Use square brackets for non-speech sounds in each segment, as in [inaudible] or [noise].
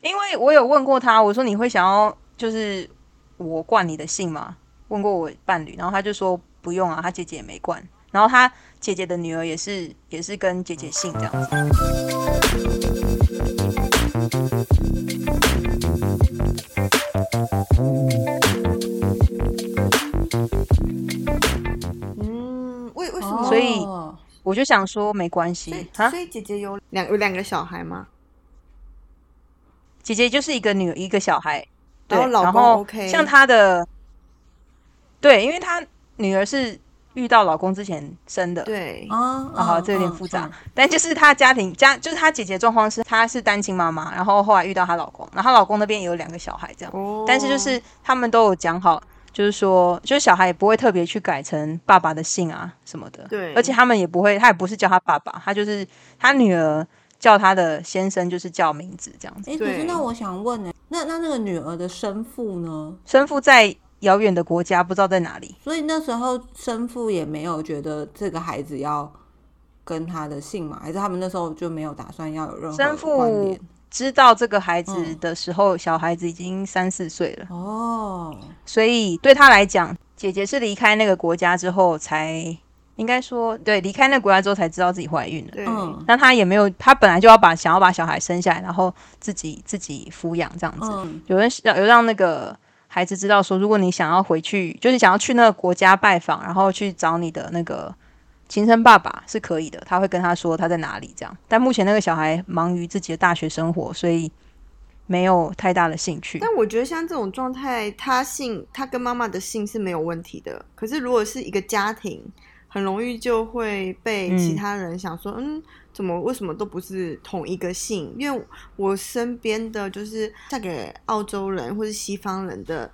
因为我有问过他，我说你会想要就是我冠你的姓吗？问过我伴侣，然后他就说不用啊，他姐姐也没冠，然后他姐姐的女儿也是也是跟姐姐姓这样子。嗯，为为什么？所以哦我就想说没关所以系啊所，以姐姐有两有两个小孩吗？姐姐就是一个女一个小孩，对，然后老公像她的，对，因为她女儿是遇到老公之前生的，对，啊这有点嗯复杂。嗯但就是她家庭家，就是她姐姐状况是，她是单亲妈妈，然后后来遇到她老公，然后她老公那边也有两个小孩，这样。哦但是就是他们都有讲好，就是说，就是小孩也不会特别去改成爸爸的姓啊什么的。对而且他们也不会，他也不是叫他爸爸，他就是他女儿叫他的先生，就是叫名字这样子。哎，可是那我想问呢，那那那个女儿的生父呢？生父在遥远的国家，不知道在哪里。所以那时候生父也没有觉得这个孩子要跟他的姓嘛，还是他们那时候就没有打算要有任何生父？知道这个孩子嗯的时候，小孩子已经三四岁了，哦，所以对他来讲，姐姐是离开那个国家之后才，应该说对离开那个国家之后才知道自己怀孕了。对，嗯那他也没有，他本来就要把想要把小孩生下来，然后自己自己抚养这样子。嗯有人有让那个孩子知道说，如果你想要回去，就是想要去那个国家拜访，然后去找你的那个亲生爸爸是可以的，他会跟他说他在哪里这样。但目前那个小孩忙于自己的大学生活，所以没有太大的兴趣。但我觉得像这种状态，他姓他跟妈妈的姓是没有问题的。可是如果是一个家庭，很容易就会被其他人想说，嗯怎么为什么都不是同一个姓？因为我身边的就是嫁给澳洲人或是西方人的。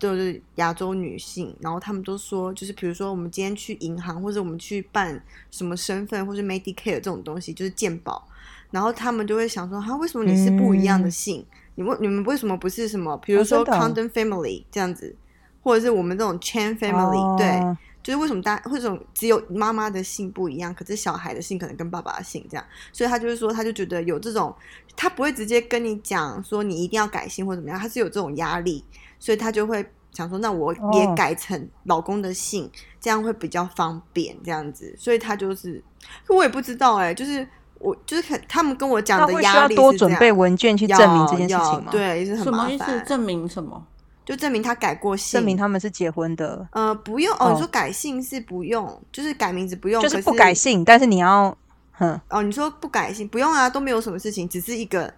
就是亚洲女性，然后他们都说，就是比如说我们今天去银行，或者我们去办什么身份，或是 Medicare 这种东西，就是健保，然后他们就会想说，哈，为什么你是不一样的姓？你为你们为什么不是什么，比如说哦真的哦 Condon Family 这样子，或者是我们这种 Chan Family，、对，哦就是为什么大为什么只有妈妈的姓不一样，可是小孩的姓可能跟爸爸的姓这样，所以他就是说，他就觉得有这种，他不会直接跟你讲说你一定要改姓或怎么样，他是有这种压力，所以他就会想说，那我也哦改成老公的姓，这样会比较方便这样子，所以他就是，可我也不知道哎、就是我就是很他们跟我讲的压力要多准是这样备文件去证明这件事情吗？，对，也是很什么意思？麻烦，证明什么？就证明他改过姓，证明他们是结婚的，呃，不用哦。哦你说改姓是不用，就是改名字不用，可就是不改姓，但是你要，哼，哦。你说不改姓不用啊，都没有什么事情，只是一个，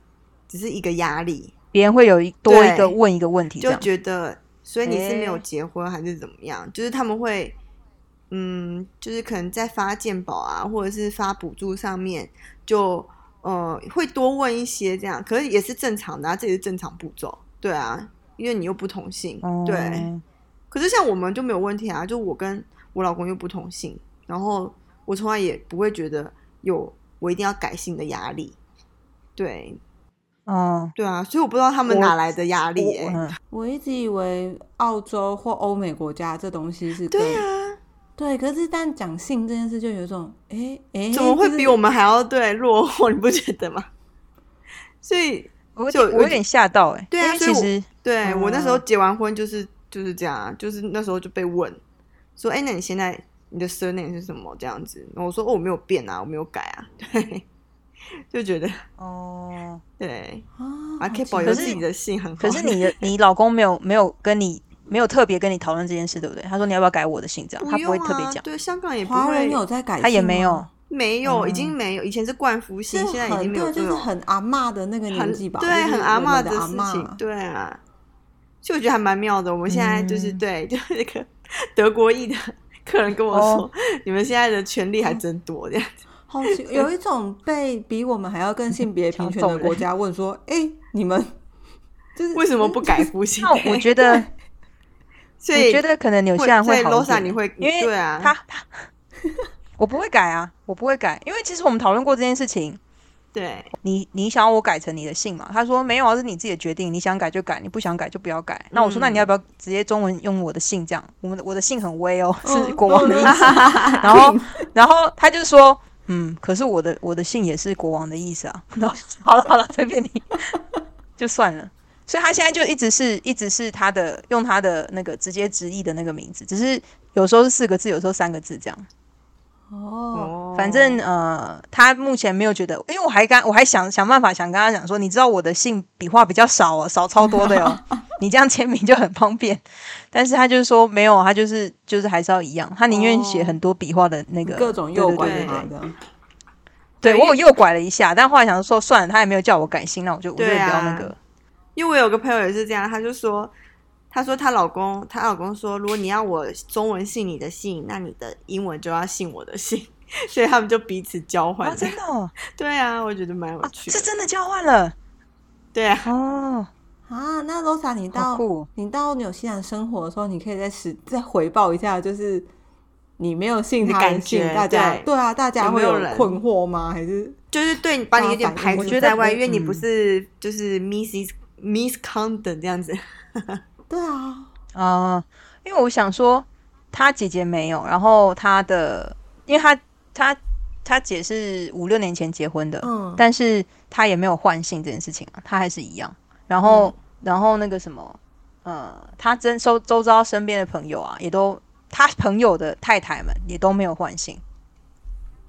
只是一个压力，别人会有一多一个问一个问题就。觉得，所以你是没有结婚还是怎么样？就是他们会，嗯，就是可能在发鉴保啊，或者是发补助上面，就呃会多问一些这样，可是也是正常的啊，这也是正常步骤，对啊，因为你又不同性，对。嗯可是像我们就没有问题啊，就我跟我老公又不同性，然后我从来也不会觉得有我一定要改姓的压力。对嗯，对啊，所以我不知道他们哪来的压力、欸。我嗯我一直以为澳洲或欧美国家这东西是跟对啊，对，可是但讲性这件事就有一种哎哎，怎么会比我们还要对落后？你不觉得吗？[laughs] 所以我有就点我有点吓到哎、对啊所以其实对、嗯我那时候结完婚就是就是这样啊，就是那时候就被问说，哎、那你现在你的 surname 是什么？这样子，然后我说哦，我没有变啊，我没有改啊，[laughs] 对，就觉得哦，[laughs] 对，啊，可以保留自己的姓，很好。可是你的你老公没有没有跟你没有特别跟你讨论这件事，对不对？他说你要不要改我的姓，这样他不会特别讲，对，香港也不华人会，有在改，他也没有。没有，已嗯经没有，以前是冠夫姓，是现在已经没有就是很阿嬷的那个年很纪吧，对，很阿我们嬷事的阿嬷情，对啊。所以我觉得还蛮妙的。我们现在就是、对，[laughs] 就是那个德国裔的客人跟我说，哦你们现在的权利还真多这样子。[laughs] 好奇，有一种被比我们还要更性别 [laughs] 平权的国家问说：“哎、你们就是为什么不改夫姓？那我觉得，所以我觉得可能纽西兰会好一你会因为对啊，他他我不会改啊，我不会改，因为其实我们讨论过这件事情。对你你想要我改成你的姓嘛？他说没有啊，是你自己的决定，你想改就改，你不想改就不要改。那我说，嗯那你要不要直接中文用我的姓这样？我们的我的姓很威哦，[laughs] 是嗯国王的意思。然后然后他就说，嗯，可是我的我的姓也是国王的意思啊。[laughs] 然后好了好了，随便你。[laughs] 就算了。所以他现在就一直是一直是他的用他的那个直接直译的那个名字，只是有时候是四个字，有时候三个字这样。哦，反正呃，他目前没有觉得，因为我还刚我还想想办法想跟他讲说，你知道我的姓笔画比较少哦，少超多的哟，[laughs] 你这样签名就很方便。但是他就是说没有，他就是就是还是要一样，他宁愿写很多笔画的那个各种右拐对对他对我有诱拐了一下，但后来想说算了，他也没有叫我改姓，那我就我就不要那个。因为我有个朋友也是这样，他就说，她说她老公，她老公说，如果你要我中文姓你的姓，那你的英文就要姓我的姓，[laughs] 所以他们就彼此交换哦，。真的哦，[laughs] 对啊，我觉得蛮有啊趣的。是真的交换了对啊，哦，啊，那 Rosa，你好到你到纽西兰生活的时候，你可以再实再回报一下，就是你没有信他的感觉信，大家对对啊，大家会有困惑吗？还是就是对你把你有点排除在外，我觉得因为你嗯不是就是 Mrs. Miss Condon 这样子。[laughs] 对啊，啊、因为我想说，他姐姐没有，然后他的，因为他他他姐是五六年前结婚的，嗯。但是他也没有换姓这件事情啊，他还是一样。然后，然后那个什么，呃，他真周周遭身边的朋友啊，也都他朋友的太太们也都没有换姓，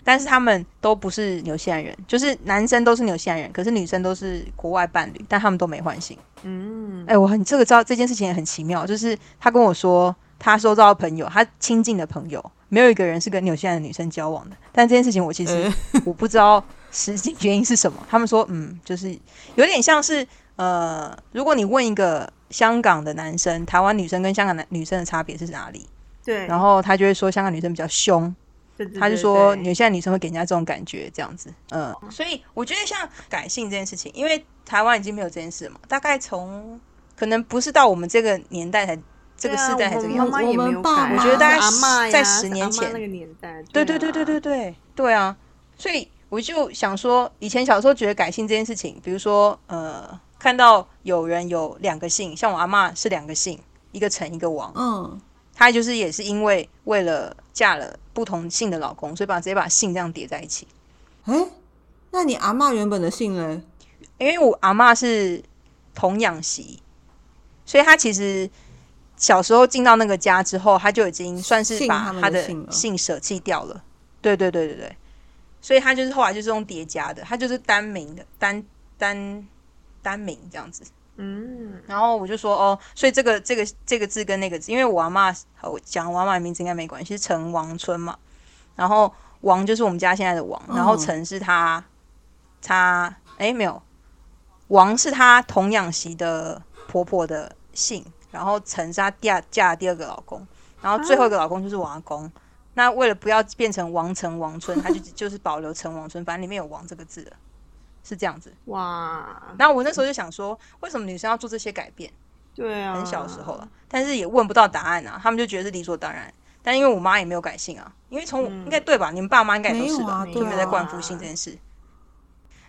但是他们都不是纽西兰人，就是男生都是纽西兰人，可是女生都是国外伴侣，但他们都没换姓。嗯，哎、我很这个知道这件事情也很奇妙，就是他跟我说，他收到朋友，他亲近的朋友，没有一个人是跟纽西兰的女生交往的。但这件事情我其实 [laughs] 我不知道实际原因是什么。他们说，嗯，就是有点像是呃，如果你问一个香港的男生，台湾女生跟香港男女生的差别是哪里，对，然后他就会说香港女生比较凶，对对他就说纽西兰女生会给人家这种感觉，这样子，嗯，所以我觉得像改姓这件事情，因为台湾已经没有这件事嘛，大概从可能不是到我们这个年代才这个对啊世代才这个我样子，妈妈也没有我们爸改我觉得大概在十年前那个年代，啊对对对对对对对啊，所以我就想说，以前小时候觉得改姓这件事情，比如说呃，看到有人有两个姓，像我阿嬷是两个姓，一个陈一个王，嗯，他就是也是因为为了嫁了不同姓的老公，所以把直接把姓这样叠在一起。哎，那你阿嬷原本的姓嘞？因为我阿嬷是童养媳，所以她其实小时候进到那个家之后，她就已经算是把她的姓舍弃掉了。对对对对对，所以她就是后来就是用叠加的，她就是单名的单单单名这样子。嗯，然后我就说哦，所以这个这个这个字跟那个字，因为我阿妈我讲我阿妈的名字应该没关系，是陈王春嘛。然后王就是我们家现在的王，然后嗯陈是他他哎没有，王是他童养媳的婆婆的姓，然后陈是她嫁嫁第二个老公，然后最后一个老公就是我阿公。那为了不要变成王陈王春，他就 [laughs] 就是保留陈王春，反正里面有王这个字的，是这样子。哇，然后我那时候就想说，为什么女生要做这些改变？对啊，很小的时候了，但是也问不到答案啊，他们就觉得是理所当然。但因为我妈也没有改姓啊，因为从、嗯应该对吧？你们爸妈应该也都没有是吧？啊都没有在灌夫姓这件事。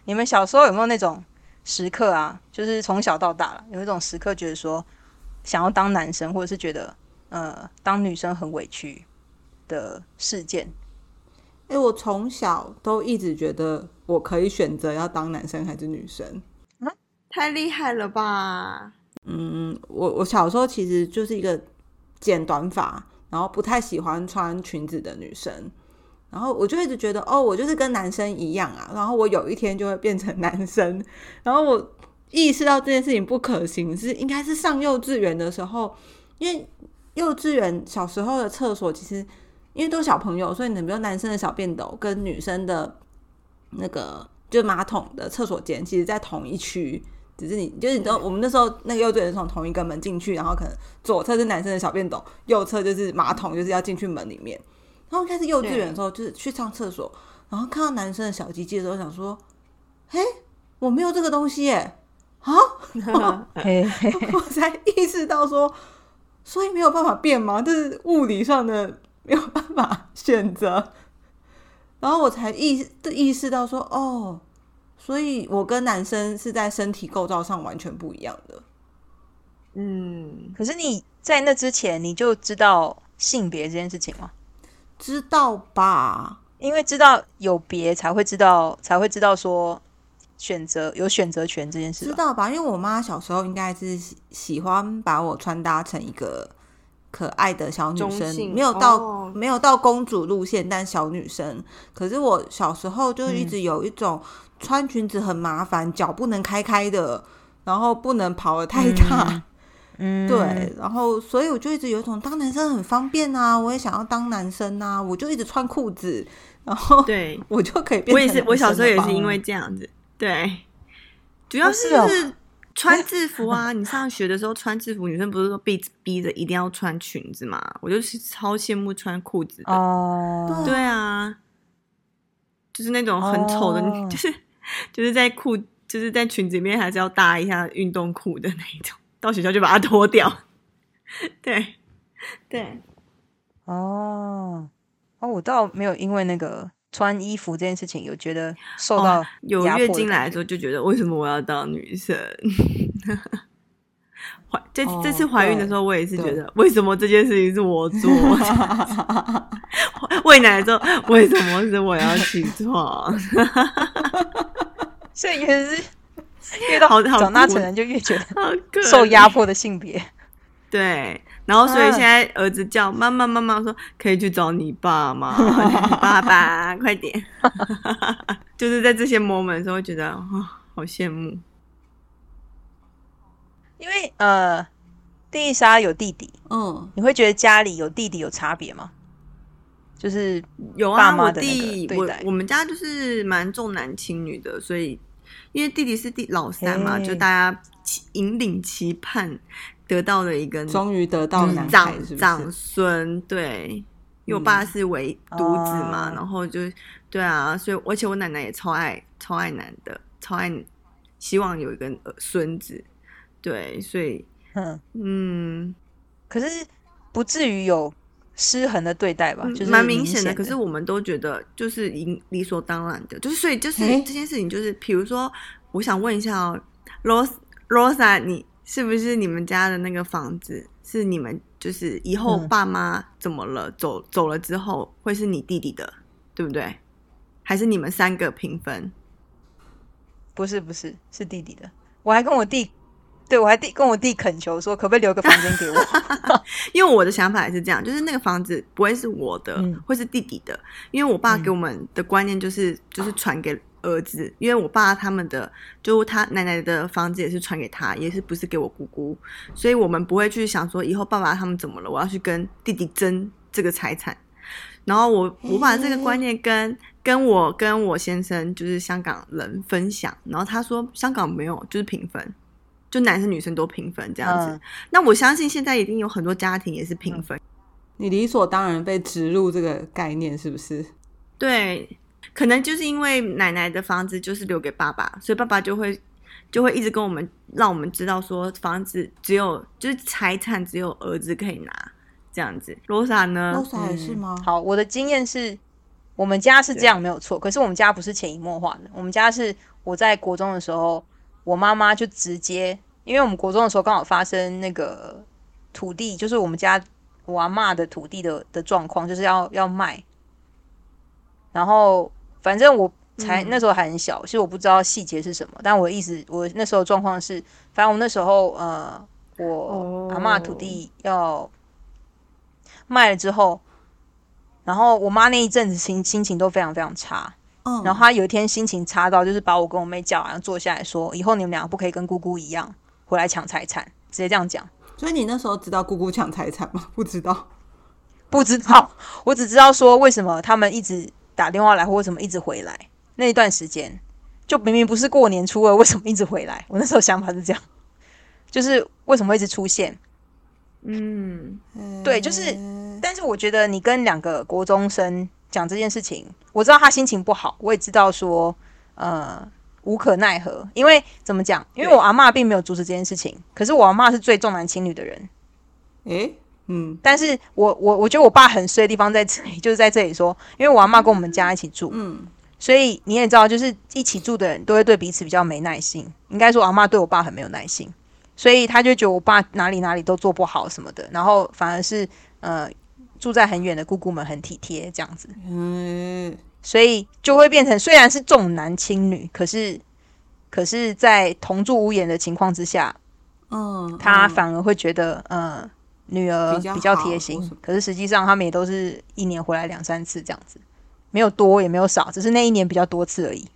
你们小时候有没有那种时刻啊？就是从小到大了，有一种时刻觉得说想要当男生，或者是觉得呃当女生很委屈的事件？哎，我从小都一直觉得我可以选择要当男生还是女生啊。太厉害了吧？嗯，我我小时候其实就是一个剪短发，然后不太喜欢穿裙子的女生，然后我就一直觉得，哦，我就是跟男生一样啊，然后我有一天就会变成男生，然后我意识到这件事情不可行，是应该是上幼稚园的时候，因为幼稚园小时候的厕所其实因为都是小朋友，所以你比如男生的小便斗跟女生的那个就马桶的厕所间，其实在同一区。只是你，就是你知道，我们那时候那个幼稚园是从同一个门进去，然后可能左侧是男生的小便斗，右侧就是马桶，就是要进去门里面。然后开始幼稚园的时候，就是去上厕所，然后看到男生的小鸡鸡的时候，想说，嘿，我没有这个东西耶，啊，[laughs] 我才意识到说，所以没有办法变吗？这是物理上的没有办法选择。然后我才意意识到说，哦，所以我跟男生是在身体构造上完全不一样的。嗯，可是你在那之前你就知道性别这件事情吗？知道吧？因为知道有别才会知道，才会知道说选择有选择权这件事吧？知道吧？因为我妈小时候应该是喜喜欢把我穿搭成一个可爱的小女生，没有到、哦。没有到公主路线，但小女生。可是我小时候就一直有一种穿裙子很麻烦，脚不能开开的，然后不能跑得太大。嗯，[laughs] 对，然后所以我就一直有一种当男生很方便啊，我也想要当男生啊，我就一直穿裤子，然后对，[laughs] 我就可以变成我也是，我小时候也是因为这样子，对，主要是穿制服啊。你上学的时候穿制服，女生不是说被逼着一定要穿裙子嘛？我就是超羡慕穿裤子的。哦，对啊，就是那种很丑的，哦 [laughs] 就是就是在裤就是在裙子里面还是要搭一下运动裤的那一种，到学校就把它脱掉。[laughs] 对对，哦，哦，我倒没有因为那个穿衣服这件事情有觉得受到哦有月经来的时候就觉得为什么我要当女生？怀这哦这次怀孕的时候，我也是觉得为什么这件事情是我做？[laughs] 喂奶的时候，为什么是我要起床？所以越是 [laughs] 越到长大成人就越觉得受压迫的性别。对，然后所以啊现在儿子叫妈妈妈妈说可以去找你爸吗？[laughs] 爸爸，快点！[laughs] 就是在这些 moment 的时候，会觉得啊、好羡慕。因为呃，丽莎有弟弟，嗯，你会觉得家里有弟弟有差别吗？就是有啊，我爸妈的那弟对待我们家就是蛮重男轻女的，所以因为弟弟是第老三嘛，就大家期引领期盼得到了一个终于得到长长？孙，对，因为我爸是唯独子嘛，哦然后就对啊，所以而且我奶奶也超爱超爱男的，超爱希望有一个呃孙子，对，所以嗯，嗯，可是不至于有失衡的对待吧？就是蛮明明显的。的。可是我们都觉得就是理理所当然的，就是所以就是这件事情，就是比如说，我想问一下哦，Ros Rosa，你是不是你们家的那个房子是你们就是以后嗯爸妈怎么了、走走了之后会是你弟弟的，对不对？还是你们三个平分？不是不是是弟弟的，我还跟我弟，对我还弟跟我弟恳求说，可不可以留个房间给我？[laughs] 因为我的想法也是这样，就是那个房子不会是我的，嗯会是弟弟的。因为我爸给我们的观念就是，就是传给儿子。因为我爸他们的，就他奶奶的房子也是传给他，也是不是给我姑姑，所以我们不会去想说以后爸爸他们怎么了，我要去跟弟弟争这个财产。然后我我把这个观念跟跟我跟我先生就是香港人分享，然后他说香港没有，就是平分，就男生女生都平分这样子。嗯那我相信现在一定有很多家庭也是平分，你理所当然被植入这个概念，是不是？对，可能就是因为奶奶的房子就是留给爸爸，所以爸爸就会就会一直跟我们让我们知道说房子只有就是财产只有儿子可以拿这样子。罗莎呢？罗莎也是吗？好，我的经验是，我们家是这样没有错，可是我们家不是潜移默化的，我们家是我在国中的时候，我妈妈就直接，因为我们国中的时候刚好发生那个土地，就是我们家我阿妈的土地的的状况，就是要要卖，然后反正我才、嗯那时候还很小，其实我不知道细节是什么，但我的意思，我那时候状况是，反正我那时候呃，我阿嬷的土地要卖了之后。然后我妈那一阵子心心情都非常非常差，嗯，然后她有一天心情差到，就是把我跟我妹叫然后坐下来说，以后你们两个不可以跟姑姑一样回来抢财产，直接这样讲。所以你那时候知道姑姑抢财产吗？不知道。不知道，我只知道说为什么他们一直打电话来，或为什么一直回来。那一段时间，就明明不是过年初二，为什么一直回来？我那时候想法是这样，就是为什么会一直出现？嗯，对就是但是我觉得你跟两个国中生讲这件事情，我知道他心情不好，我也知道说，呃，无可奈何。因为怎么讲？因为我阿妈并没有阻止这件事情，可是我阿妈是最重男轻女的人。诶，嗯。但是我我我觉得我爸很衰的地方在这里，[laughs] 就是在这里说，因为我阿妈跟我们家一起住，嗯，所以你也知道，就是一起住的人都会对彼此比较没耐心。应该说，我阿妈对我爸很没有耐心，所以他就觉得我爸哪里哪里都做不好什么的，然后反而是呃住在很远的姑姑们很体贴这样子，嗯，所以就会变成虽然是重男轻女，可是可是，在同住屋檐的情况之下，嗯，他嗯。反而会觉得，呃，女儿比较贴心。可是实际上，他们也都是一年回来两三次这样子，没有多也没有少，只是那一年比较多次而已。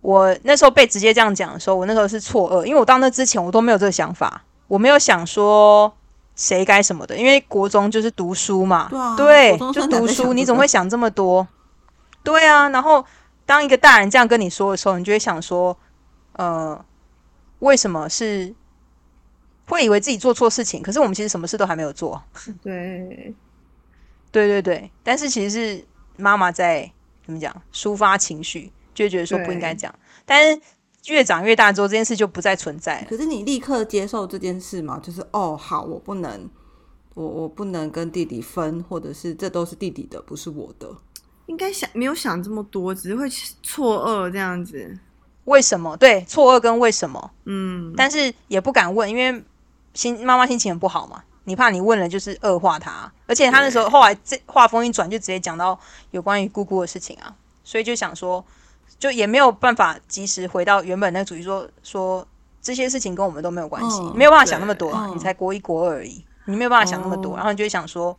我那时候被直接这样讲的时候，我那时候是错愕，因为我到那之前我都没有这个想法，我没有想说谁该什么的，因为国中就是读书嘛，对就读书，你怎么会想这么多？对啊，然后当一个大人这样跟你说的时候，你就会想说，呃，为什么是会以为自己做错事情？可是我们其实什么事都还没有做。[laughs] 对，对对对，但是其实是妈妈在怎么讲抒发情绪，就会觉得说不应该对讲。但是越长越大之后，这件事就不再存在了。可是你立刻接受这件事吗？就是哦，好，我不能，我我不能跟弟弟分，或者是这都是弟弟的，不是我的。应该想没有想这么多，只是会错愕这样子。为什么？对，错愕跟为什么？嗯，但是也不敢问，因为心妈妈心情很不好嘛。你怕你问了就是恶化她，而且她那时候后来这话锋一转，就直接讲到有关于姑姑的事情啊，所以就想说，就也没有办法及时回到原本那个主题说说这些事情跟我们都没有关系，嗯没有办法想那么多啊，你才国一国二而已，你没有办法想那么多，哦然后你就会想说，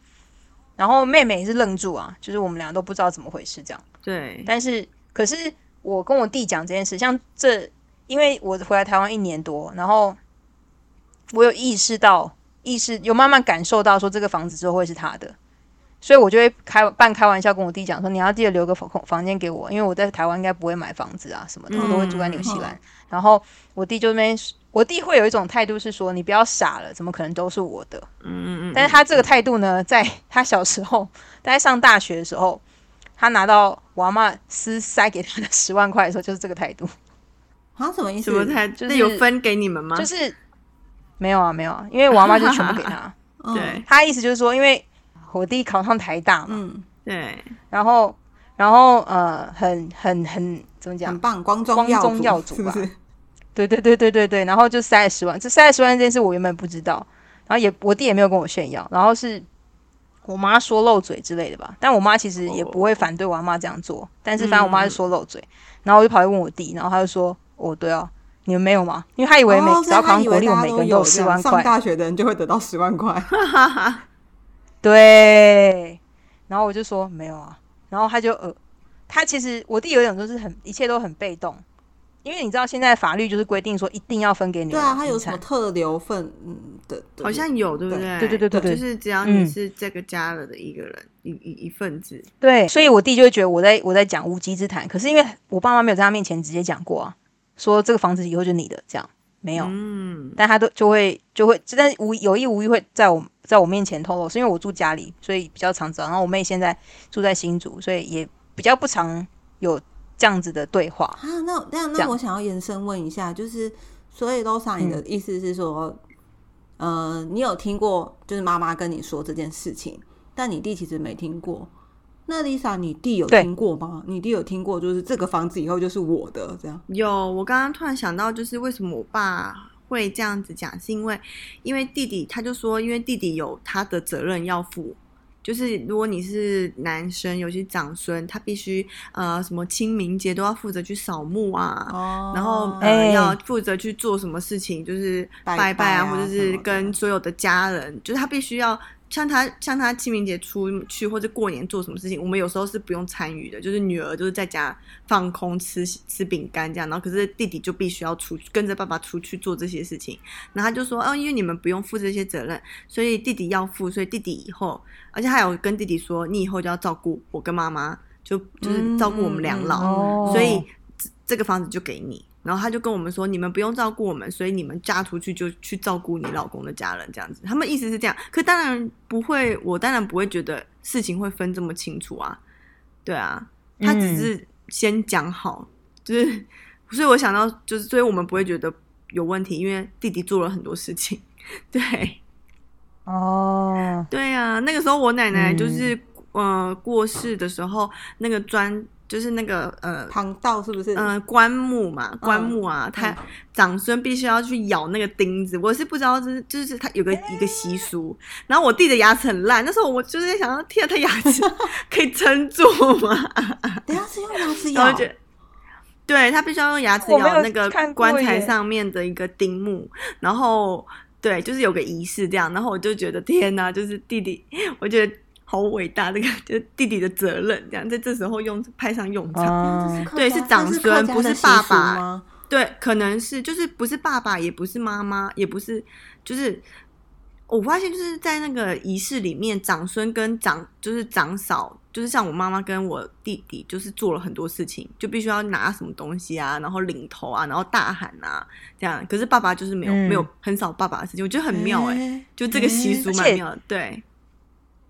然后妹妹也是愣住啊，就是我们俩都不知道怎么回事这样。对，但是可是我跟我弟讲这件事，像这，因为我回来台湾一年多，然后我有意识到，意识有慢慢感受到说这个房子之后会是他的，所以我就会开半开玩笑跟我弟讲说，你要记得留个房房间给我，因为我在台湾应该不会买房子啊什么的，我都会住在纽西兰。然后我弟就那边，我弟会有一种态度是说，你不要傻了，怎么可能都是我的？嗯嗯嗯，但是他这个态度呢，在他小时候，大概上大学的时候，他拿到我阿妈私塞给他的十万块的时候，就是这个态度，好啊，什么意思？什么态？就是那有分给你们吗？就是没有啊，没有啊，因为我阿妈就全部给他。嗯 [laughs] 对。他意思就是说，因为我弟考上台大嘛，嗯，对，然后然后呃，很很很怎么讲？很？棒，光宗光耀宗耀祖吧？对对对对对对，然后就塞了十万，这塞了十万这件事我原本不知道，然后也我弟也没有跟我炫耀，然后是我妈说漏嘴之类的吧，但我妈其实也不会反对我阿妈这样做，但是反正我妈是说漏嘴，然后我就跑去问我弟，然后他就说哦对啊，你们没有吗？因为他以为每、哦只要考上国立，我们都每个人都有有这样上四万块，大学的人就会得到十万块。[laughs] [laughs] 对，然后我就说没有啊，然后他就呃，他其实我弟有一种就是很一切都很被动，因为你知道现在法律就是规定说一定要分给女儿对啊，他有什么特留份嗯的？的好像有，对不对对？对对对对对就是只要嗯你是这个家了的一个人，一一一份子，对，所以我弟就会觉得我在我在讲无稽之谈，可是因为我爸妈没有在他面前直接讲过啊，说这个房子以后就你的，这样没有，嗯，但他都就会就会，但是无有意无意会在我在我面前透露，是因为我住家里，所以比较常知道。然后我妹现在住在新竹，所以也比较不常有这样子的对话。啊，那那那我想要延伸问一下，就是所以 Losa，你的意思是说，呃，你有听过就是妈妈跟你说这件事情，但你弟其实没听过。那 Lisa，你弟有听过吗？你弟有听过，就是这个房子以后就是我的这样。有。我刚刚突然想到，就是为什么我爸会这样子讲，是因为因为弟弟他就说，因为弟弟有他的责任要负。就是如果你是男生，尤其长孙，他必须呃什么清明节都要负责去扫墓啊，哦然后呃、哎要负责去做什么事情，就是拜拜啊，拜啊或者是跟所有的家人，就是他必须要像他像他清明节出去或者过年做什么事情，我们有时候是不用参与的，就是女儿就是在家放空吃吃饼干这样，然后可是弟弟就必须要出去跟着爸爸出去做这些事情，然后他就说哦，因为你们不用负这些责任，所以弟弟要负，所以弟弟以后，而且还有跟弟弟说，你以后就要照顾我跟妈妈，就就是照顾我们两老。所以这个房子就给你。然后他就跟我们说，你们不用照顾我们，所以你们嫁出去就去照顾你老公的家人，这样子。他们意思是这样，可当然不会，我当然不会觉得事情会分这么清楚啊。对啊，他只是先讲好，就是，所以我想到就是，所以我们不会觉得有问题，因为弟弟做了很多事情。对，哦，对啊，那个时候我奶奶嗯就是、呃过世的时候，那个砖就是那个呃旁道是不是？嗯，棺木嘛，棺木啊，他嗯长孙必须要去咬那个钉子。我是不知道，就是就是他有个一个习俗。然后我弟的牙齿很烂，那时候我就是在想，天啊，他牙齿 [laughs] 可以撑住吗？[laughs] 等一下是用牙齿咬对他必须要用牙齿咬那个棺材上面的一个钉木，然后对，就是有个仪式这样，然后我就觉得天哪，就是弟弟，[laughs] 我觉得好伟大，这个就是弟弟的责任，这样在这时候用派上用场。嗯，对是长这孙不是爸爸吗？对，可能是就是不是爸爸，也不是妈妈，也不是，就是我发现就是在那个仪式里面，长孙跟长就是长嫂，就是像我妈妈跟我弟弟，就是做了很多事情，就必须要拿什么东西啊，然后领头啊，然后大喊啊，这样。可是爸爸就是没有、嗯没有很少爸爸的事情，我觉得很妙哎、哎就这个习俗蛮妙的，对。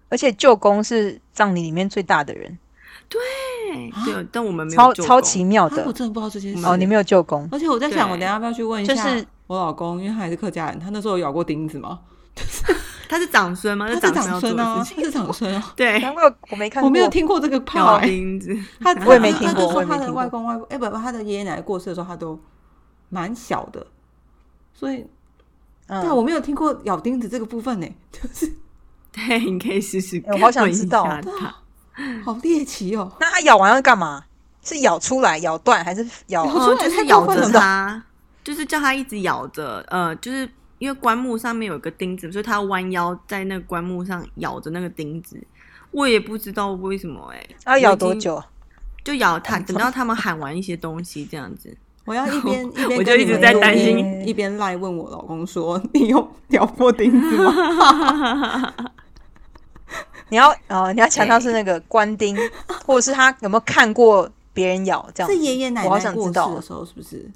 而且舅公是葬礼里面最大的人，对对，但我们没有超超奇妙的啊我。真的不知道这件事。哦，你没有舅公，而且我在想，我等下要不要去问一下就是我老公，因为他还是客家人，他那时候有咬过钉子吗？[laughs] 他是长孙吗？[laughs] 他是长孙要做长孙啊，的事情，他是长孙啊。对，难怪我没看过，我没有听过这个怕、咬欸，钉子。[laughs] 他我也没听他就说他的过我也没听过外公外婆，哎、不不，他的爷爷奶奶过世的时候，他都蛮小的，所以，嗯对啊，我没有听过咬钉子这个部分呢、就是对，你可以试试我好想知道下他好猎奇哦。那他咬完要干嘛？是咬出来、咬断，还是咬？咬出来哦，就是咬着它，就是叫它一直咬着，呃，就是因为棺木上面有个钉子，所以它要弯腰在那个棺木上咬着那个钉子。我也不知道为什么、欸，哎，要咬多久？就咬它，等到他们喊完一些东西这样子。[laughs] 我要一边一边我就一直在担心一边赖问我老公说：“ [laughs] 你有咬过钉子吗 [laughs] 你要哦，你要强调是那个官丁，[laughs] 或者是他有没有看过别人咬这？”样子？是爷爷奶我好奶过世想知道的时候，是不是？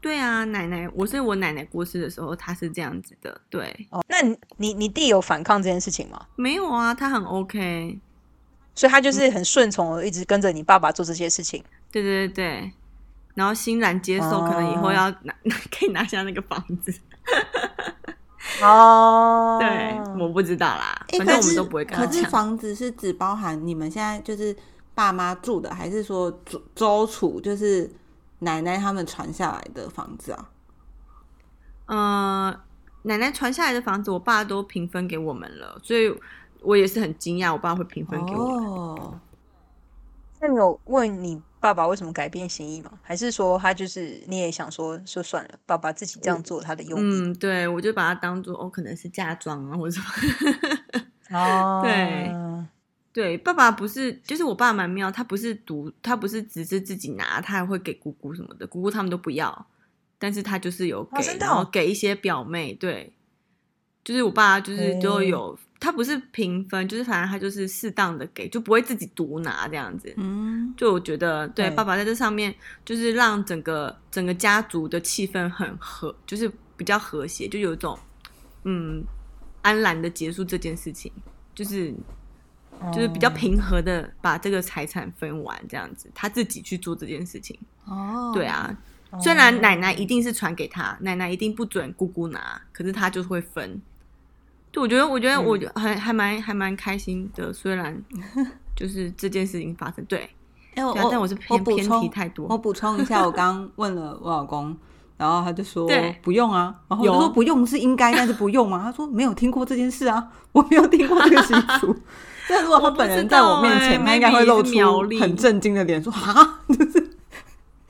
对啊，奶奶，我是我奶奶过世的时候，她是这样子的。对，哦，那你你你弟有反抗这件事情吗？没有啊，他很 OK。所以他就是很顺从的，一直跟着你爸爸做这些事情。对对对对，然后欣然接受，可能以后哦要拿 [laughs] 可以拿下那个房子。哦，对，我不知道啦，诶反正我可是们都不会跟他可是。房子是只包含你们现在就是爸妈住的，还是说周周楚就是奶奶他们传下来的房子啊？呃，奶奶传下来的房子，我爸都平分给我们了，所以我也是很惊讶，我爸会平分给我们。哦，那你有问你爸爸为什么改变心意吗？还是说他就是你也想说说算了，爸爸自己这样做他的用意？嗯，对，我就把它当做哦，可能是嫁妆啊，或者什么。哦，[laughs] 对对，爸爸不是，就是我爸蛮妙，他不是独，他不是只是自己拿，他还会给姑姑什么的，姑姑他们都不要，但是他就是有给，真的然后哦给一些表妹，对，就是我爸就是就哦有，他不是平分，就是反正他就是适当的给，就不会自己独拿这样子。嗯，就我觉得，对对爸爸在这上面，就是让整个整个家族的气氛很和，就是比较和谐，就有一种嗯安然的结束这件事情，就是就是比较哦平和的把这个财产分完，这样子，他自己去做这件事情。哦，对，啊，哦虽然奶奶一定是传给他，奶奶一定不准姑姑拿，可是他就会分。对，我觉得，我觉得我还、还蛮还蛮开心的，虽然 [laughs] 就是这件事情发生，对，但我是偏偏补充题太多我补充一下，我刚刚问了我老公，然后他就说不用啊，然后我就说不用是应该，但是不用啊。他说没有听过这件事啊，我没有听过这个习俗。[laughs] 但如果他本人在我面前，欸他应该会露出很震惊的脸，说 [laughs] 啊，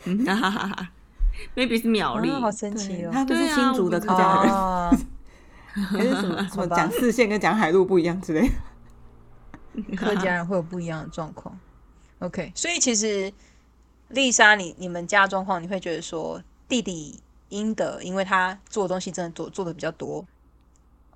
嗯哈哈哈哈，maybe 是苗栗，啊好神奇哦。他不是新竹的我不知客家人，哦，[laughs] 还是什么 [laughs] 什么讲四线跟讲海陆不一样之类的。[laughs] 客家人会有不一样的状况。OK，所以其实丽莎，你你们家的状况，你会觉得说弟弟应得，因为他做的东西真的做做的比较多。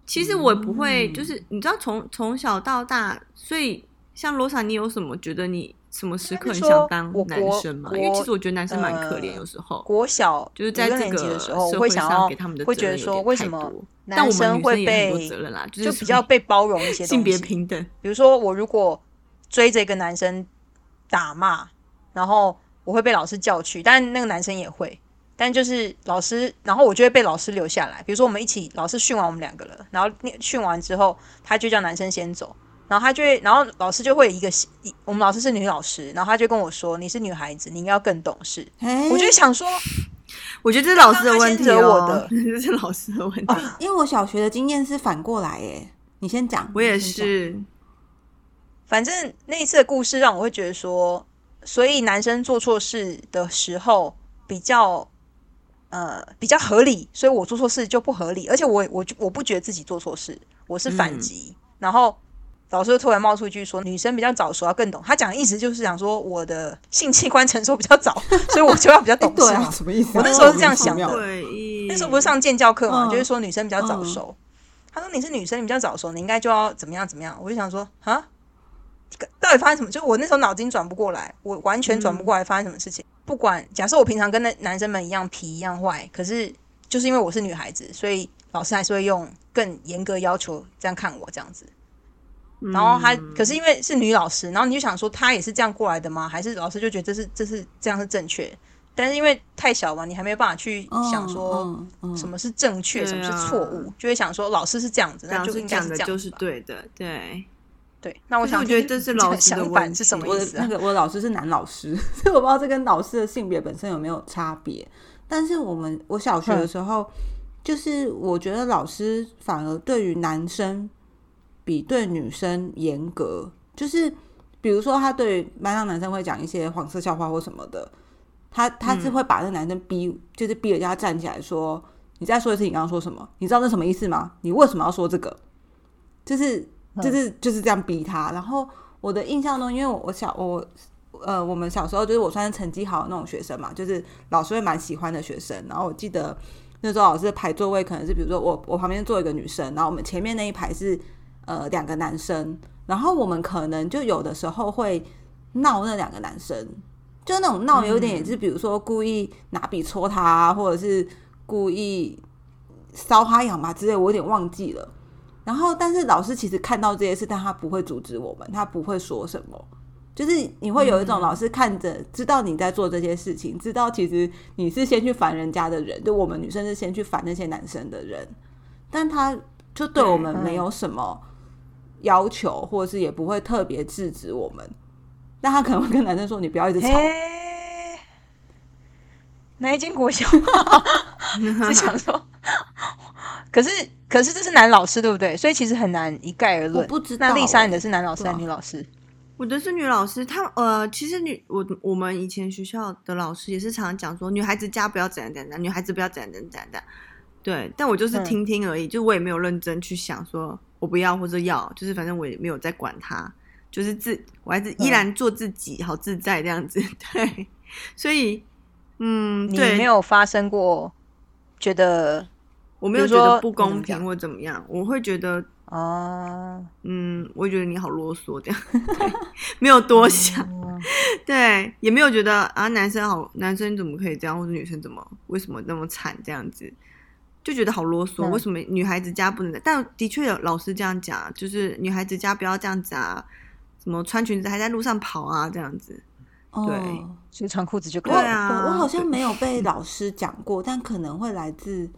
其实我不会，嗯就是你知道从从小到大，所以像罗莎，你有什么觉得你什么时刻很想当我男生吗？国因为其实我觉得男生蛮可怜，呃有时候国小就是在这个时候，我社会上会想要给他们的会觉得说，责任有点为什么太多男生会被责任啦，就就是比较被包容一些 [laughs] 性别平等，比如说，我如果追着一个男生打骂，然后我会被老师叫去，但那个男生也会，但就是老师，然后我就会被老师留下来。比如说，我们一起，老师训完我们两个了，然后念训完之后，他就叫男生先走，然后他就会，然后老师就会有一个，一我们老师是女老师，然后他就跟我说：“你是女孩子，你应该要更懂事。”哎我就想说，我觉得这是老师的问题刚刚他先惹我哦的，[laughs] 这是老师的问题。因为我小学的经验是反过来，哎，你先讲，我也是，反正那一次的故事让我会觉得说，所以男生做错事的时候比较呃比较合理，所以我做错事就不合理，而且我我我不觉得自己做错事，我是反击，然后。老师突然冒出一句说：“女生比较早熟，要更懂。”他讲的意思就是想说我的性器官成熟比较早，所以我就要比较懂事 [laughs] 啊。什么意思？我那时候是这样想的。对，那时候不是上建教课嘛，就是说女生比较早熟。他说你是女生，你比较早熟，你应该就要怎么样怎么样。我就想说啊，到底发生什么？就我那时候脑筋转不过来，我完全转不过来发生什么事情。不管假设我平常跟那男生们一样皮一样坏，可是就是因为我是女孩子，所以老师还是会用更严格要求这样看我这样子。然后他，可是因为是女老师，然后你就想说她也是这样过来的吗？还是老师就觉得这是这是这样是正确？但是因为太小嘛，你还没有办法去想说什么是正确，什么是错误，就会想说老师是这样子，那就应该是这样，就是对的，对对。那我想，我觉得这是老师的反是什么意思？那个我老师是男老师，[laughs] 所以我不知道这跟老师的性别本身有没有差别。但是我们我小学的时候，就是我觉得老师反而对于男生。比对女生严格，就是比如说他对班上男生会讲一些黄色笑话或什么的，他他是会把那个男生逼，就是逼着叫他站起来说：“你再说一次，你刚刚说什么？你知道那什么意思吗？你为什么要说这个？”就是就是就是这样逼他。然后我的印象中，因为我小我呃，我们小时候就是我算是成绩好的那种学生嘛，就是老师会蛮喜欢的学生。然后我记得那时候老师排座位，可能是比如说我我旁边坐一个女生，然后我们前面那一排是。呃，两个男生，然后我们可能就有的时候会闹那两个男生，就那种闹有点也是，比如说故意拿笔戳他，或者是故意搔他痒嘛之类，我有点忘记了。然后，但是老师其实看到这些事，但他不会阻止我们，他不会说什么。就是你会有一种老师看着知道你在做这些事情，知道其实你是先去烦人家的人，就我们女生是先去烦那些男生的人，但他就对我们没有什么。要求，或者是也不会特别制止我们，但他可能会跟男生说：“你不要一直吵。”哪一间国小？是想说，可是可是这是男老师对不对？所以其实很难一概而论。不知道那丽莎你的是男老师还是女老师？我的是女老师。她呃，其实女我我们以前学校的老师也是常常讲说，女孩子家不要怎样怎样，女孩子不要怎样怎样怎样。对，但我就是听听而已，就我也没有认真去想说。我不要或者要，就是反正我也没有在管他，就是自我还是依然做自己，好自在这样子。[laughs] 对，所以嗯，你没有发生过觉得我没有觉得不公平或怎么样，我会觉得哦，嗯，我觉得你好啰嗦这样，没有多想，对，也没有觉得啊，男生好，男生怎么可以这样，或者女生怎么为什么那么惨这样子。就觉得好啰嗦，为什么女孩子家不能？但的确有老师这样讲，就是女孩子家不要这样子啊，什么穿裙子还在路上跑啊，这样子。对，就穿裤子就可以。对啊，我好像没有被 [laughs] 老师讲过，但可能会来自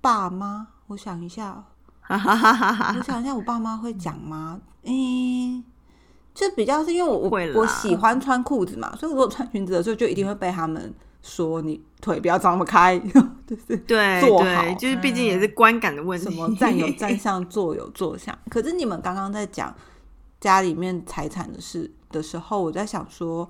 爸妈。我想一下，[laughs] 我想一下，我爸妈会讲吗？嗯，就比较是因为我我我喜欢穿裤子嘛，所以如果穿裙子的时候，就一定会被他们。说你腿不要张那么开，[laughs] 就是对，坐好，就是毕竟也是观感的问题。什么站有 [laughs] 站相，坐有坐相。可是你们刚刚在讲家里面财产的事的时候，我在想说，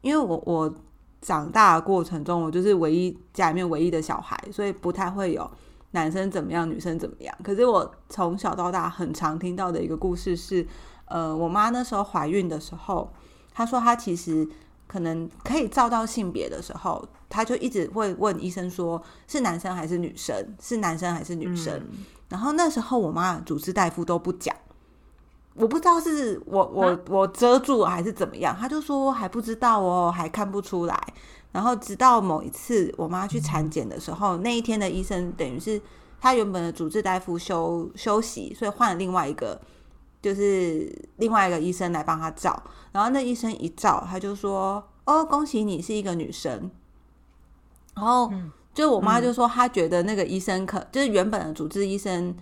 因为我我长大的过程中，我就是唯一家里面唯一的小孩，所以不太会有男生怎么样，女生怎么样。可是我从小到大很常听到的一个故事是，呃，我妈那时候怀孕的时候，她说她其实。可能可以照到性别的时候，他就一直会问医生说：“是男生还是女生？是男生还是女生？”然后那时候我妈主治大夫都不讲，我不知道是我我我遮住了还是怎么样，他就说还不知道哦，还看不出来。然后直到某一次我妈去产检的时候，那一天的医生等于是他原本的主治大夫休休息，所以换了另外一个。就是另外一个医生来帮他照，然后那医生一照，他就说：“哦，恭喜你是一个女生。”然后就我妈就说，她觉得那个医生可就是原本的主治医生，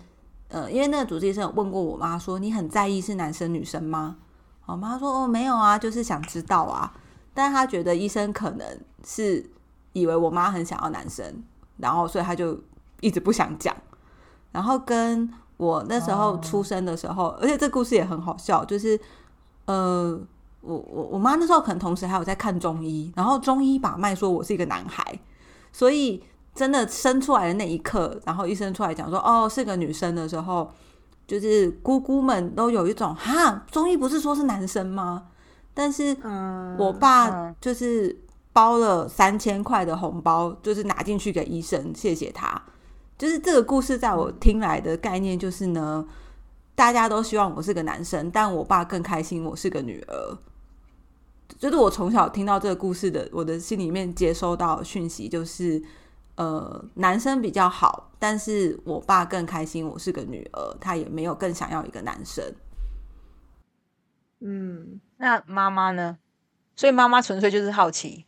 呃，因为那个主治医生有问过我妈说：“你很在意是男生女生吗？”我妈说：“哦，没有啊，就是想知道啊。”但是她觉得医生可能是以为我妈很想要男生，然后所以她就一直不想讲，然后跟。我那时候出生的时候，而且这故事也很好笑，就是，呃，我我我妈那时候可能同时还有在看中医，然后中医把脉说我是一个男孩，所以真的生出来的那一刻，然后医生出来讲说哦是个女生的时候，就是姑姑们都有一种哈，中医不是说是男生吗？但是嗯，我爸嗯就是包了三千块的红包，就是拿进去给医生，谢谢他。就是这个故事在我听来的概念就是呢，大家都希望我是个男生，但我爸更开心我是个女儿。就是我从小听到这个故事的，我的心里面接收到讯息就是，呃，男生比较好，但是我爸更开心我是个女儿，他也没有更想要一个男生。嗯，那妈妈呢？所以妈妈纯粹就是好奇，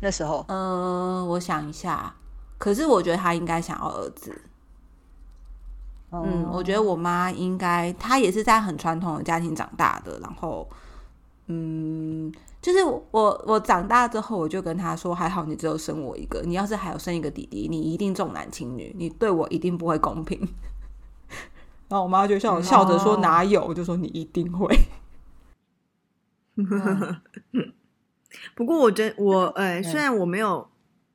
那时候呃，我想一下，可是我觉得他应该想要儿子。嗯，我觉得我妈应该，她也是在很传统的家庭长大的，然后，嗯，就是我我长大之后，我就跟她说，还好你只有生我一个，你要是还有生一个弟弟，你一定重男轻女，你对我一定不会公平。[laughs] 然后我妈就笑笑着说哦哪有，我就说你一定会。[laughs] 不过我觉得我 [laughs] 哎，虽然我没有，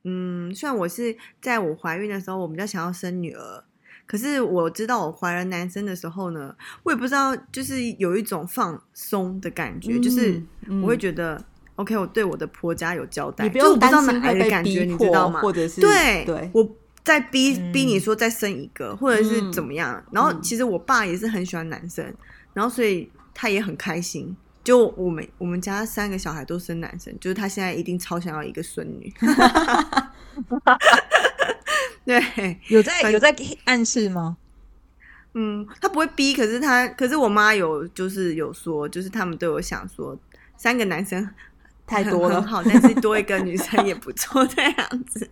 嗯，虽然我是在我怀孕的时候，我比较想要生女儿，可是我知道我怀了男生的时候呢，我也不知道，就是有一种放松的感觉，就是嗯我会觉得。OK，我对我的婆家有交代，你不就我不知道用担心哪来会被逼的感觉，你迫，知道吗？或者是对对，我在逼嗯逼你说再生一个，或者是嗯怎么样。然后嗯其实我爸也是很喜欢男生，然后所以他也很开心。就我们我们家三个小孩都生男生，就是他现在一定超想要一个孙女。[laughs] 对，有在有在暗示吗？嗯，他不会逼，可是他，可是我妈有就是有说，就是他们都有想说，三个男生太多了。好，但是多一个女生也不错，这样子。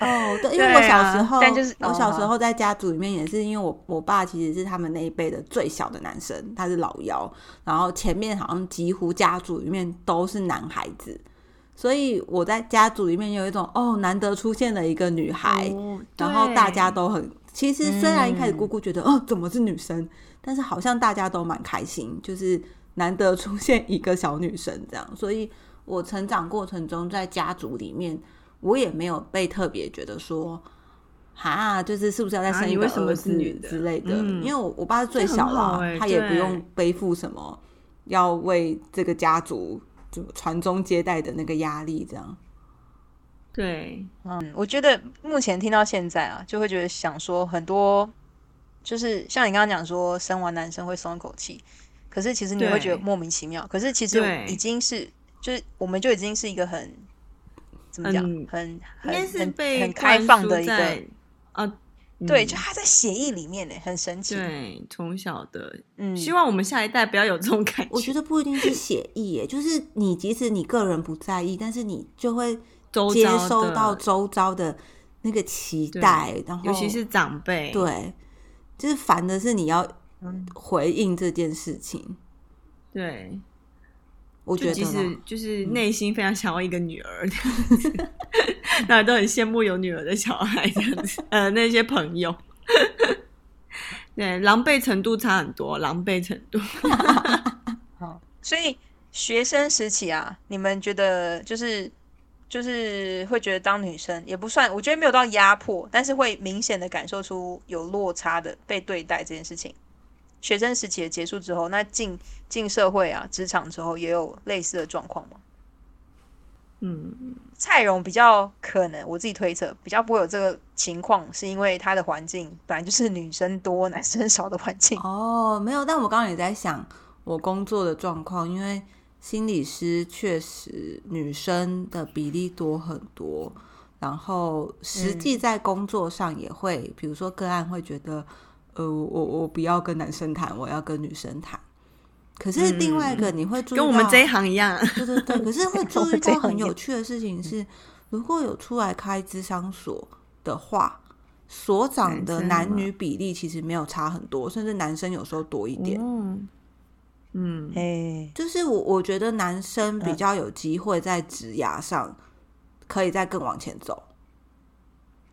哦，对，因为我小啊时候，但就是我小时哦候在家族里面也是，因为我我爸其实是他们那一辈的最小的男生，他是老幺，然后前面好像几乎家族里面都是男孩子，所以我在家族里面有一种哦，难得出现了一个女孩，哦然后大家都很，其实虽然一开始嗯。姑姑觉得、哦怎么是女生，但是好像大家都蛮开心，就是难得出现一个小女生这样，所以我成长过程中在家族里面，我也没有被特别觉得说。哈，就是是不是要再生一个什么儿子女之类的？嗯因为我我爸是最小啦、好欸他也不用背负什么要为这个家族就传宗接代的那个压力，这样。对，嗯，我觉得目前听到现在啊，就会觉得想说很多，就是像你刚刚讲说生完男生会松一口气，可是其实你会觉得莫名其妙。可是其实已经是，就是我们就已经是一个很怎么讲，嗯很应该是被很开放的一个，在啊，对，嗯就他在协议里面呢，很神奇。对从小的，嗯，希望我们下一代不要有这种感觉。我觉得不一定是写意耶，[laughs] 就是你即使你个人不在意，但是你就会接收到周遭的那个期待，然后尤其是长辈，对，就是烦的是你要嗯回应这件事情。对，我觉得就即使就是内心非常想要一个女儿大家 [laughs] 都很羡慕有女儿的小孩这样子，呃，那些朋友，[laughs] 对，狼狈程度差很多，狼狈程度。[laughs] 好，所以学生时期啊，你们觉得就是就是会觉得当女生也不算，我觉得没有到压迫，但是会明显的感受出有落差的被对待这件事情。学生时期的结束之后，那进进社会啊，职场之后也有类似的状况吗？嗯，蔡荣比较可能，我自己推测比较不会有这个情况，是因为他的环境本来就是女生多、男生少的环境。哦，没有，但我刚刚也在想我工作的状况，因为心理师确实女生的比例多很多，然后实际在工作上也会，比如说个案会觉得，呃，我我不要跟男生谈，我要跟女生谈。可是另外一个你会注意到，跟我们这一行一样，对对对，可是会 [laughs] 注意到很有趣的事情是，如果有出来开智商所的话，所长的男女比例其实没有差很多，甚至男生有时候多一点。嗯嗯，哎，就是我我觉得男生比嗯较有机会在职涯上可以再更往前走，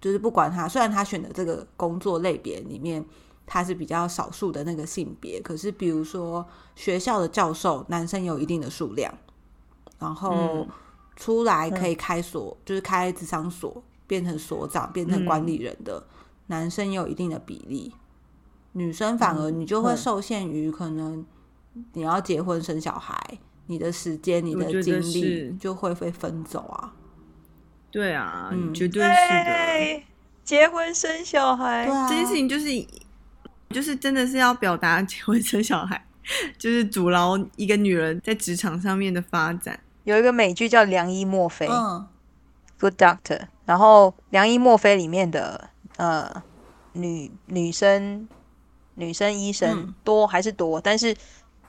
就是不管他虽然他选的这个工作类别里面他是比较少数的那个性别。可是比如说学校的教授，男生有一定的数量，然后嗯出来可以开所，就是开职场所，变成所长，变成管理人的、男生也有一定的比例。女生反而你就会嗯受限于可能你要结婚生小孩，你的时间、你的精力就会被分走啊。对啊，嗯绝对是的。对，结婚生小孩，这件事情就是就是真的是要表达结婚生小孩，就是阻挠一个女人在职场上面的发展。有一个美剧叫《良医墨菲》嗯 Good Doctor，然后《良医墨菲》里面的呃女女生女生医生嗯多还是多，但是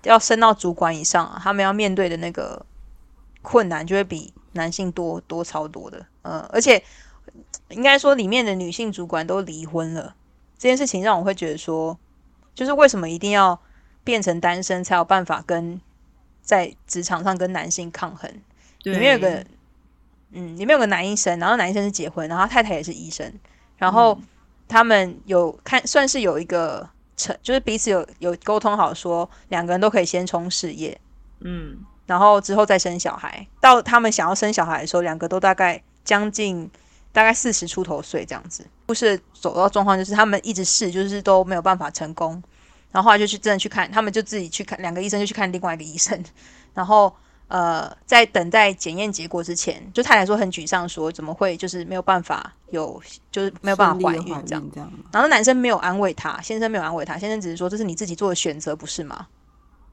要升到主管以上、啊，他们要面对的那个困难就会比男性多多超多的。呃，而且应该说里面的女性主管都离婚了，这件事情让我会觉得说，就是为什么一定要变成单身才有办法跟在职场上跟男性抗衡？对，里面有个，嗯，里面有个男医生，然后男医生是结婚，然后他太太也是医生，然后他们有看算是有一个成，就是彼此有有沟通好说，两个人都可以先冲事业，嗯然后之后再生小孩。到他们想要生小孩的时候，两个都大概将近大概四十出头岁这样子。故事走到状况就是他们一直试，就是都没有办法成功。然后后来就去真的去看，他们就自己去看，两个医生就去看另外一个医生，[laughs] 然后呃，在等待检验结果之前，就太太说很沮丧，说怎么会就是没有办法有，就是没有办法怀孕这样。这样？然后男生没有安慰她，先生没有安慰她，先生只是说这是你自己做的选择，不是吗？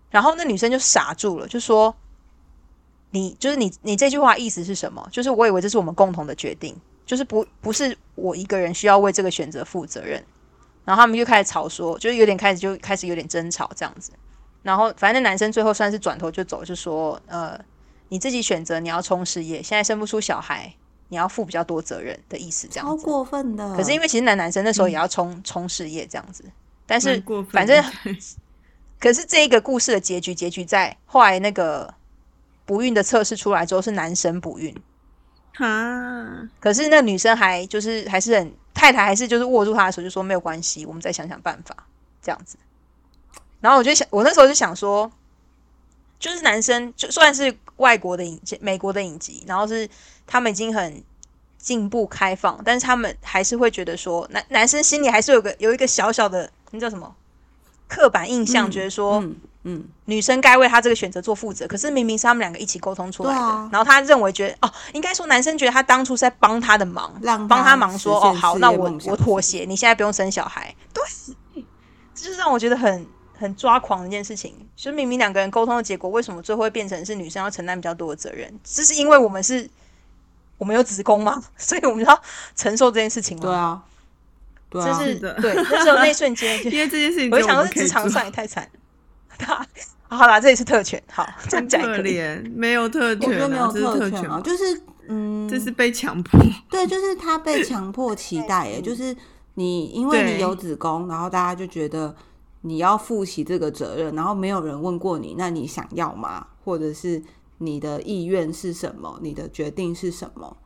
然后那女生就傻住了，就说：“你就是你，你这句话意思是什么？就是我以为这是我们共同的决定，就是不不是我一个人需要为这个选择负责任。”然后他们就开始吵说，就是有点开始就开始有点争吵这样子。然后反正那男生最后算是转头就走，就说：“呃，你自己选择你要冲事业，现在生不出小孩，你要负比较多责任的意思这样子。”超过分的。可是因为其实男男生那时候也要冲冲事业这样子，但是反正 [laughs] 可是这一个故事的结局，结局在后来那个不孕的测试出来之后是男生不孕，哈，可是那女生还就是还是很太太还是就是握住他的手就说没有关系，我们再想想办法这样子。然后我就想，我那时候就想说，就是男生就算是外国的影集、美国的影集，然后是他们已经很进步开放，但是他们还是会觉得说，男男生心里还是有个有一个小小的那叫什么？刻板印象，嗯觉得说、嗯嗯，女生该为他这个选择做负责，可是明明是他们两个一起沟通出来的。啊然后他认为觉得哦，应该说男生觉得他当初是在帮他的忙，让帮他他忙说哦好，那我我妥协，你现在不用生小孩。对，这就是让我觉得很很抓狂的一件事情。就是明明两个人沟通的结果，为什么最后会变成是女生要承担比较多的责任？这是因为我们是我们有子宫吗？[laughs] 所以我们要承受这件事情吗？对啊，对啊，这是对那时候那一瞬间 [laughs] 因为这件事情我想说，职场上也太惨了。[laughs] 好啦，这里是特权，好，这样很可讲也可。怜，没有特我觉权没有特权啊，就是嗯，这是被强迫，[laughs] 对，就是他被强迫期待，哎，就是你因为你有子宫，然后大家就觉得你要负起这个责任，然后没有人问过你，那你想要吗？或者是你的意愿是什么？你的决定是什么？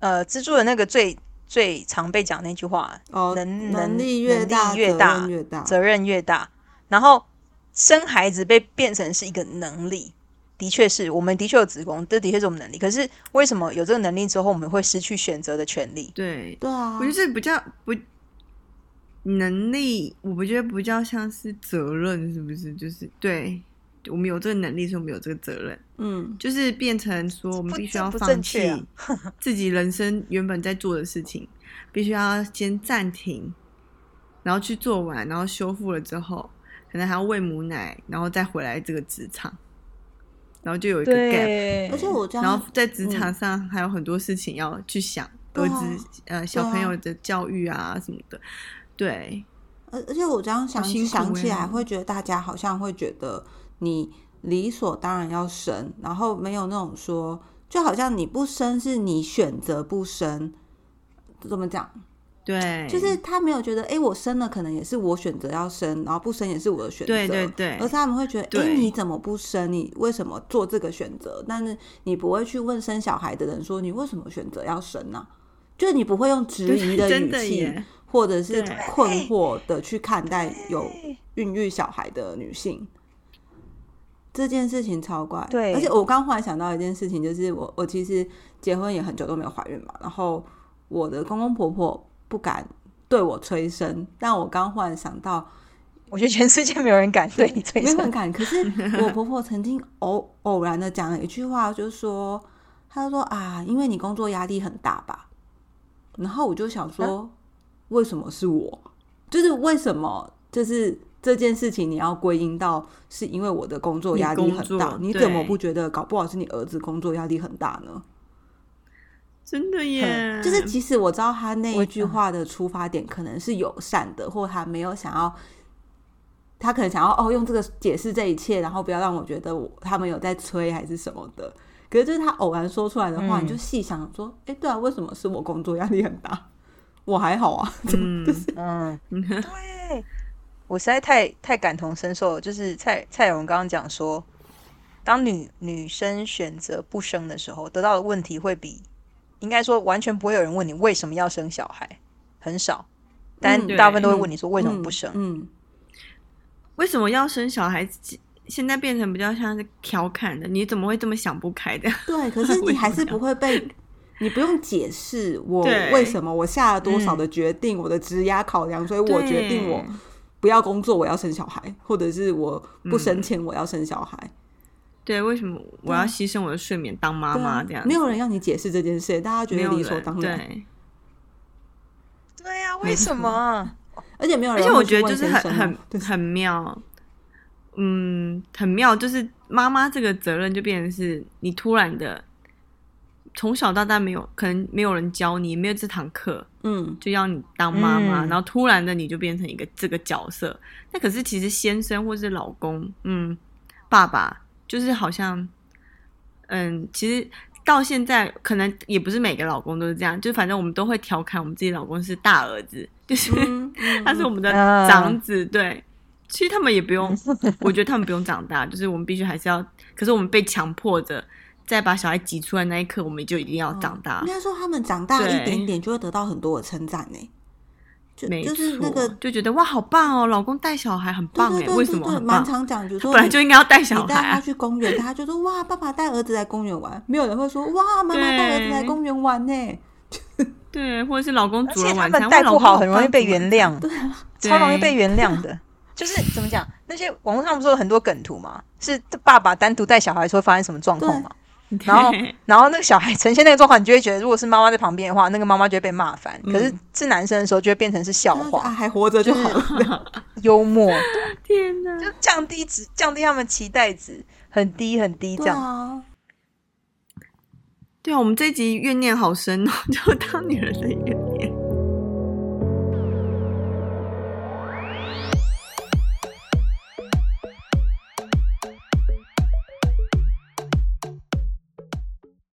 呃，蜘蛛的那个最最常被讲那句话，哦，能能力越大，能力越责大任越大，责任越大，然后生孩子被变成是一个能力，的确是我们的确有子宫，这的确是我们能力。可是为什么有这个能力之后，我们会失去选择的权利？对，对啊。我觉，得这比较不能力，我不觉得比较像是责任，是不是？就是对。我们有这个能力，所以我们有这个责任，嗯，就是变成说我们必须要放弃啊。[laughs] 自己人生原本在做的事情，必须要先暂停，然后去做完，然后修复了之后，可能还要喂母奶，然后再回来这个职场，然后就有一个 gap。而且我这然后，在职场上还有很多事情要去想，儿子呃小朋友的教育啊什么的，对，而而且我这样想想起来，欸会觉得大家好像会觉得你理所当然要生，然后没有那种说，就好像你不生是你选择不生，怎么讲？对，就是他没有觉得，哎、我生了可能也是我选择要生，然后不生也是我的选择，对对对。而是他们会觉得，哎、对你怎么不生？你为什么做这个选择？但是你不会去问生小孩的人说，你为什么选择要生呢、就是你不会用质疑的语 [laughs] 气，或者是困惑的去看待有孕育小孩的女性。这件事情超怪，对。而且我刚忽然想到一件事情，就是我我其实结婚也很久都没有怀孕嘛，然后我的公公婆婆不敢对我催生，但我刚忽然想到，我觉得全世界没有人敢对你催生。没有人敢。可是我婆婆曾经偶 [laughs] 偶然的讲了一句话，就是说，她就说啊，因为你工作压力很大吧。然后我就想说，为什么是我？就是为什么？就是这件事情你要归因到是因为我的工作压力很大，你你怎么不觉得搞不好是你儿子工作压力很大呢？真的耶，就是即使我知道他那一句话的出发点可能是友善的，或他没有想要，他可能想要哦用这个解释这一切，然后不要让我觉得我他们有在催还是什么的。可是就是他偶然说出来的话，嗯你就细想说，哎、对啊，为什么是我工作压力很大？我还好啊，嗯，嗯，[laughs] 对，我实在太太感同身受了。就是蔡蔡荣刚刚讲说，当女女生选择不生的时候，得到的问题会比应该说完全不会有人问你为什么要生小孩，很少，但嗯大部分都会问你说为什么不嗯生。嗯，为什么要生小孩？现在变成比较像是调侃的，你怎么会这么想不开的？对。可 [laughs] 是你还是不会被，你不用解释我为什么我下了多少的决定，我的职压考量，所以我决定我不要工作，我要生小孩，或者是我不生钱，我要生小孩。对，为什么我要牺牲我的睡眠当妈妈这样子？没有人要你解释这件事，大家觉得理所人当然，对，对呀、为什么啊？[laughs] 而且没有人而且我觉得就是很很很妙，嗯，很妙，就是妈妈这个责任就变成是你突然的，从小到大没有可能没有人教你，没有这堂课，嗯，就要你当妈妈，嗯然后突然的你就变成一个这个角色。那可是其实先生或是老公，嗯，爸爸，就是好像，嗯，其实到现在可能也不是每个老公都是这样，就反正我们都会调侃我们自己老公是大儿子，就是、[laughs] 嗯嗯他是我们的嗯长子，对。其实他们也不用，[laughs] 我觉得他们不用长大，就是我们必须还是要，可是我们被强迫着，在把小孩挤出来那一刻，我们就一定要长大。应该说他们长大对一点点就会得到很多的称赞呢，就，就是那个就觉得哇，好棒哦，老公带小孩很棒哎，为什么蛮？常讲，就说本来就应该要带你带他小孩啊，去公园，他就说哇，爸爸带儿子来公园玩，没有人会说哇，妈妈带儿子来公园玩呢。对，或者是老公而且他煮了晚餐，们带不好，很容易被原原谅，对啊，超容易被原谅的。[laughs] 就是怎么讲，那些网络上不是有很多梗图嘛？是爸爸单独带小孩的时候会发生什么状况嘛？[laughs] 然后 [laughs] 然后那个小孩呈现那个状况，你就会觉得，如果是妈妈在旁边的话，那个妈妈就会被骂烦。可是是男生的时候，就会变成是笑话、还活着就好了。[laughs] 幽默，天哪！就降低值，降低他们期待值，很低很低这对样。啊，对啊，我们这一集怨念好深哦，就当女人的怨